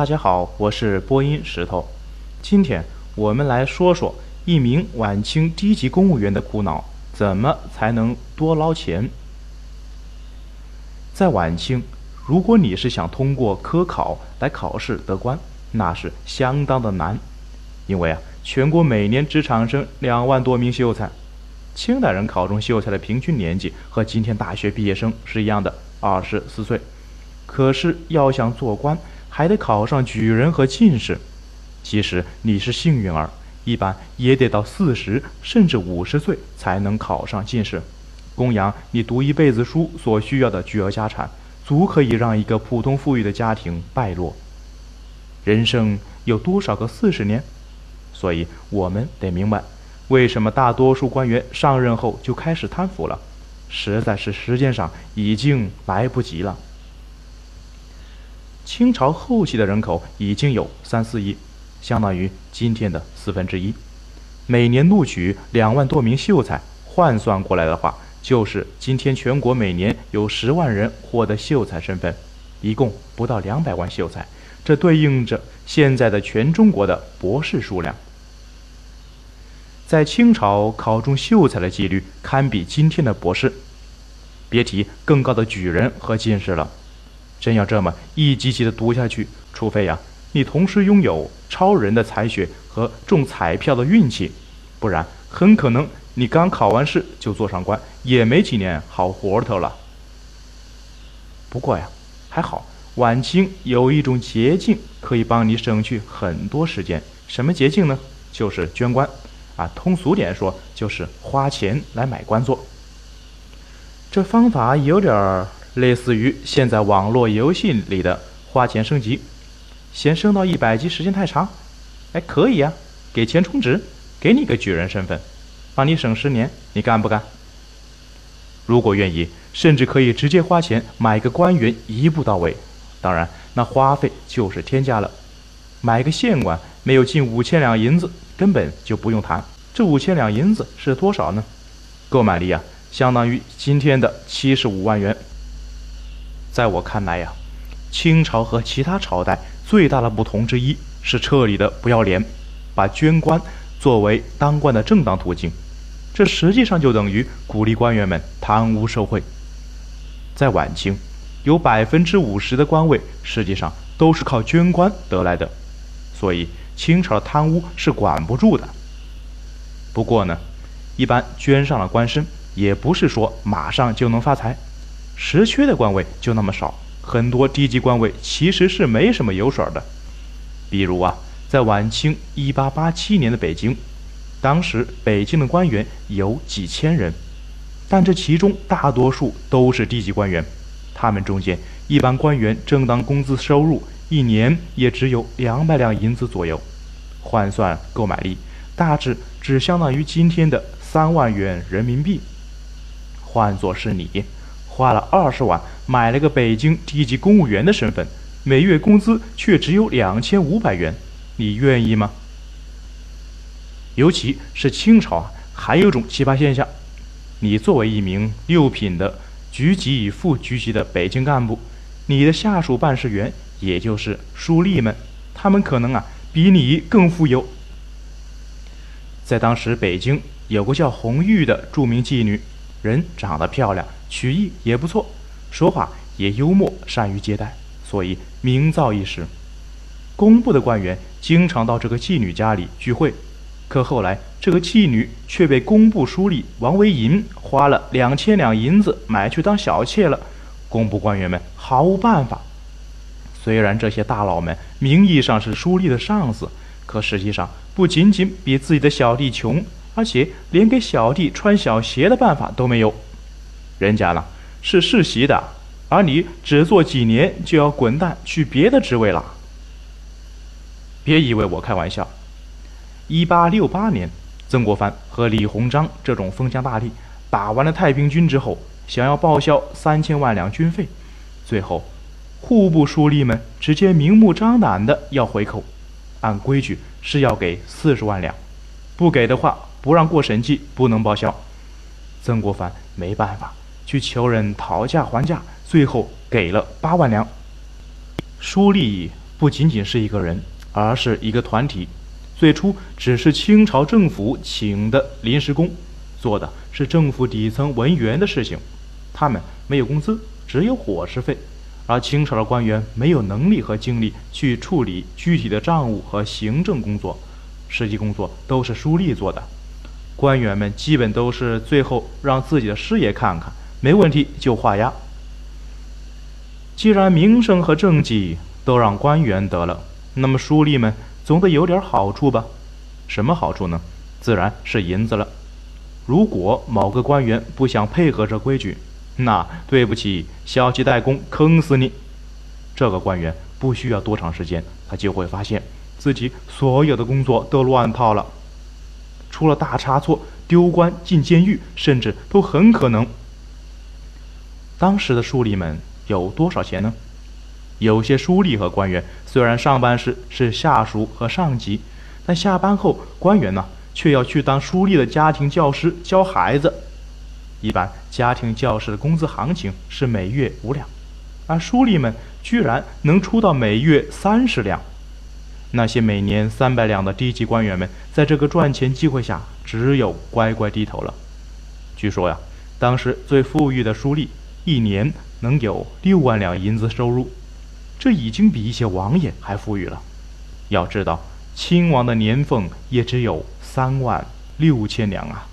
大家好，我是播音石头。今天我们来说说一名晚清低级公务员的苦恼：怎么才能多捞钱？在晚清，如果你是想通过科考来考试得官，那是相当的难，因为啊，全国每年只产生两万多名秀才。清代人考中秀才的平均年纪和今天大学毕业生是一样的，二十四岁。可是要想做官，还得考上举人和进士，即使你是幸运儿，一般也得到四十甚至五十岁才能考上进士，供养你读一辈子书所需要的巨额家产，足可以让一个普通富裕的家庭败落。人生有多少个四十年？所以我们得明白，为什么大多数官员上任后就开始贪腐了，实在是时间上已经来不及了。清朝后期的人口已经有三四亿，相当于今天的四分之一。每年录取两万多名秀才，换算过来的话，就是今天全国每年有十万人获得秀才身份，一共不到两百万秀才，这对应着现在的全中国的博士数量。在清朝考中秀才的几率堪比今天的博士，别提更高的举人和进士了。真要这么一级级的读下去，除非呀，你同时拥有超人的才学和中彩票的运气，不然很可能你刚考完试就做上官，也没几年好活头了。不过呀，还好晚清有一种捷径可以帮你省去很多时间。什么捷径呢？就是捐官，啊，通俗点说就是花钱来买官做。这方法有点儿。类似于现在网络游戏里的花钱升级，先升到一百级时间太长，哎，可以啊，给钱充值，给你个举人身份，帮你省十年，你干不干？如果愿意，甚至可以直接花钱买个官员，一步到位。当然，那花费就是天价了。买个县官没有近五千两银子，根本就不用谈。这五千两银子是多少呢？购买力啊，相当于今天的七十五万元。在我看来呀，清朝和其他朝代最大的不同之一是彻底的不要脸，把捐官作为当官的正当途径，这实际上就等于鼓励官员们贪污受贿。在晚清，有百分之五十的官位实际上都是靠捐官得来的，所以清朝的贪污是管不住的。不过呢，一般捐上了官身，也不是说马上就能发财。实缺的官位就那么少，很多低级官位其实是没什么油水的。比如啊，在晚清一八八七年的北京，当时北京的官员有几千人，但这其中大多数都是低级官员，他们中间一般官员正当工资收入一年也只有两百两银子左右，换算购买力，大致只相当于今天的三万元人民币。换作是你。花了二十万买了个北京低级公务员的身份，每月工资却只有两千五百元，你愿意吗？尤其是清朝啊，还有种奇葩现象：你作为一名六品的局级与副局级的北京干部，你的下属办事员，也就是书吏们，他们可能啊比你更富有。在当时北京有个叫红玉的著名妓女，人长得漂亮。曲艺也不错，说话也幽默，善于接待，所以名噪一时。工部的官员经常到这个妓女家里聚会，可后来这个妓女却被工部书吏王维银花了两千两银子买去当小妾了。工部官员们毫无办法。虽然这些大佬们名义上是书吏的上司，可实际上不仅仅比自己的小弟穷，而且连给小弟穿小鞋的办法都没有。人家呢是世袭的，而你只做几年就要滚蛋去别的职位了。别以为我开玩笑。一八六八年，曾国藩和李鸿章这种封疆大吏打完了太平军之后，想要报销三千万两军费，最后户部书吏们直接明目张胆的要回扣，按规矩是要给四十万两，不给的话不让过审计，不能报销。曾国藩没办法。去求人讨价还价，最后给了八万两。书吏不仅仅是一个人，而是一个团体。最初只是清朝政府请的临时工，做的是政府底层文员的事情，他们没有工资，只有伙食费。而清朝的官员没有能力和精力去处理具体的账务和行政工作，实际工作都是书吏做的。官员们基本都是最后让自己的师爷看看，没问题就画押。既然名声和政绩都让官员得了，那么书吏们总得有点好处吧？什么好处呢？自然是银子了。如果某个官员不想配合这规矩，那对不起，消极怠工，坑死你！这个官员不需要多长时间，他就会发现自己所有的工作都乱套了，出了大差错，丢官进监狱，甚至都很可能。当时的书吏们有多少钱呢？有些书吏和官员虽然上班时是下属和上级，但下班后，官员呢却要去当书吏的家庭教师教孩子。一般家庭教师的工资行情是每月五两，而书吏们居然能出到每月三十两。那些每年三百两的低级官员们，在这个赚钱机会下，只有乖乖低头了。据说呀，当时最富裕的书吏一年能有六万两银子收入，这已经比一些王爷还富裕了。要知道，亲王的年俸也只有三万六千两啊。